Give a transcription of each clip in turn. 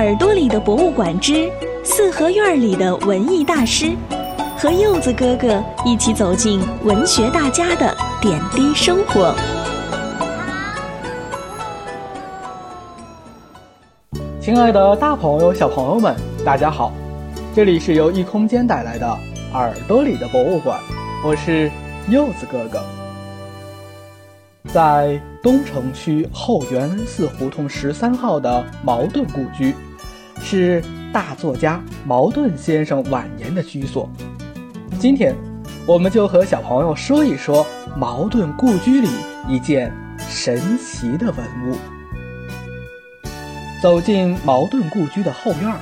耳朵里的博物馆之四合院里的文艺大师，和柚子哥哥一起走进文学大家的点滴生活。亲爱的，大朋友、小朋友们，大家好！这里是由异空间带来的耳朵里的博物馆，我是柚子哥哥。在东城区后元恩寺胡同十三号的茅盾故居，是大作家茅盾先生晚年的居所。今天，我们就和小朋友说一说茅盾故居里一件神奇的文物。走进茅盾故居的后院，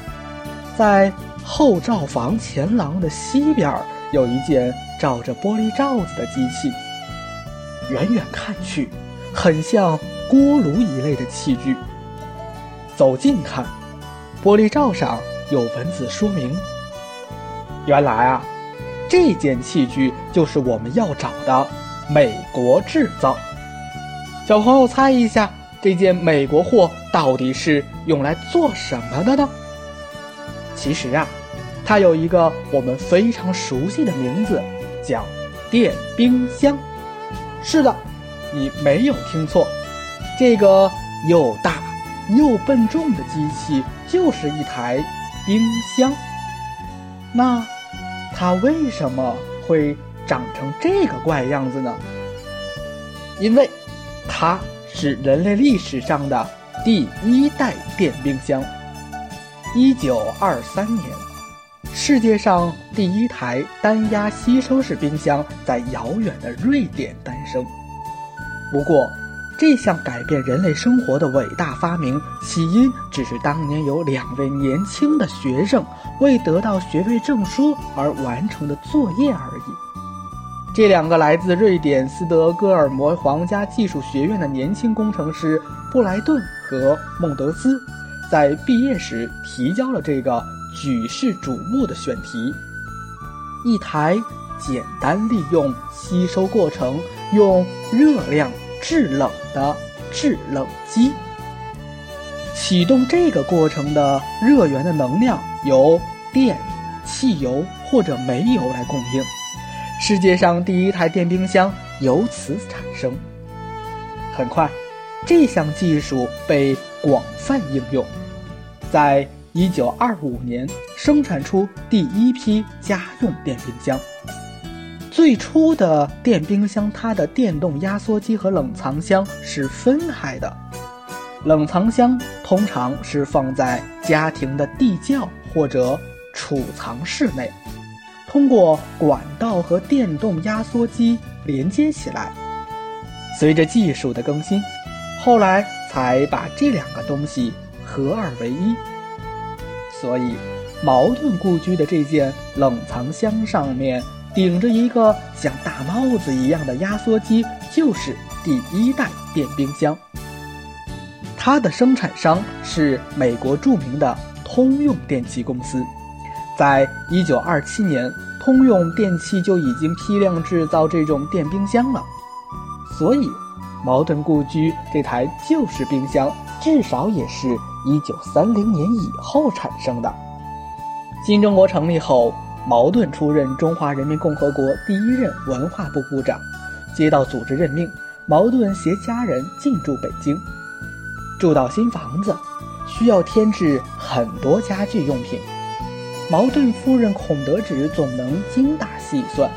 在后罩房前廊的西边，有一件罩着玻璃罩子的机器。远远看去，很像锅炉一类的器具。走近看，玻璃罩上有文字说明。原来啊，这件器具就是我们要找的美国制造。小朋友猜一下，这件美国货到底是用来做什么的呢？其实啊，它有一个我们非常熟悉的名字，叫电冰箱。是的，你没有听错，这个又大又笨重的机器就是一台冰箱。那它为什么会长成这个怪样子呢？因为它是人类历史上的第一代电冰箱。一九二三年，世界上第一台单压吸收式冰箱在遥远的瑞典诞生。不过，这项改变人类生活的伟大发明，起因只是当年有两位年轻的学生为得到学位证书而完成的作业而已。这两个来自瑞典斯德哥尔摩皇家技术学院的年轻工程师布莱顿和孟德斯。在毕业时提交了这个举世瞩目的选题：一台简单利用吸收过程用热量制冷的制冷机。启动这个过程的热源的能量由电、汽油或者煤油来供应。世界上第一台电冰箱由此产生。很快。这项技术被广泛应用，在一九二五年生产出第一批家用电冰箱。最初的电冰箱，它的电动压缩机和冷藏箱是分开的。冷藏箱通常是放在家庭的地窖或者储藏室内，通过管道和电动压缩机连接起来。随着技术的更新。后来才把这两个东西合二为一，所以茅盾故居的这件冷藏箱上面顶着一个像大帽子一样的压缩机，就是第一代电冰箱。它的生产商是美国著名的通用电气公司，在一九二七年，通用电气就已经批量制造这种电冰箱了，所以。茅盾故居这台旧式冰箱，至少也是一九三零年以后产生的。新中国成立后，茅盾出任中华人民共和国第一任文化部部长。接到组织任命，茅盾携家人进驻北京。住到新房子，需要添置很多家具用品。茅盾夫人孔德芷总能精打细算，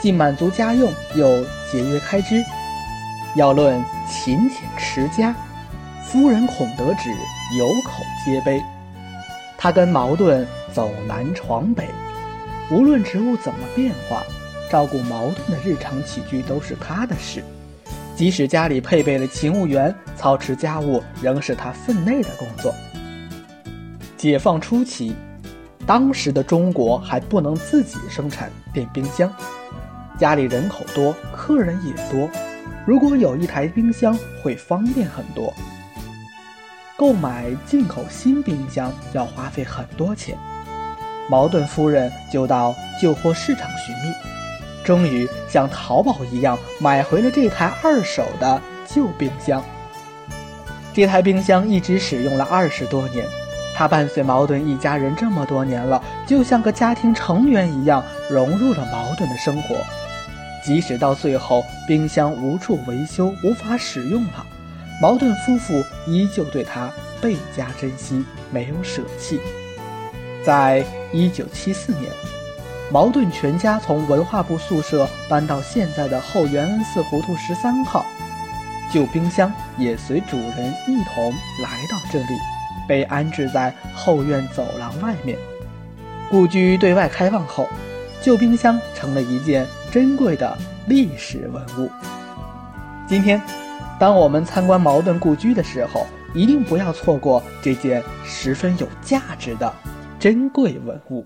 既满足家用，又节约开支。要论勤俭持家，夫人孔德芷有口皆碑。他跟茅盾走南闯北，无论职务怎么变化，照顾矛盾的日常起居都是他的事。即使家里配备了勤务员，操持家务仍是他分内的工作。解放初期，当时的中国还不能自己生产电冰箱，家里人口多，客人也多。如果有一台冰箱，会方便很多。购买进口新冰箱要花费很多钱，茅盾夫人就到旧货市场寻觅，终于像淘宝一样买回了这台二手的旧冰箱。这台冰箱一直使用了二十多年，它伴随矛盾一家人这么多年了，就像个家庭成员一样，融入了矛盾的生活。即使到最后冰箱无处维修，无法使用了，矛盾夫妇依旧对它倍加珍惜，没有舍弃。在一九七四年，茅盾全家从文化部宿舍搬到现在的后元恩寺胡同十三号，旧冰箱也随主人一同来到这里。被安置在后院走廊外面。故居对外开放后，旧冰箱成了一件珍贵的历史文物。今天，当我们参观茅盾故居的时候，一定不要错过这件十分有价值的珍贵文物。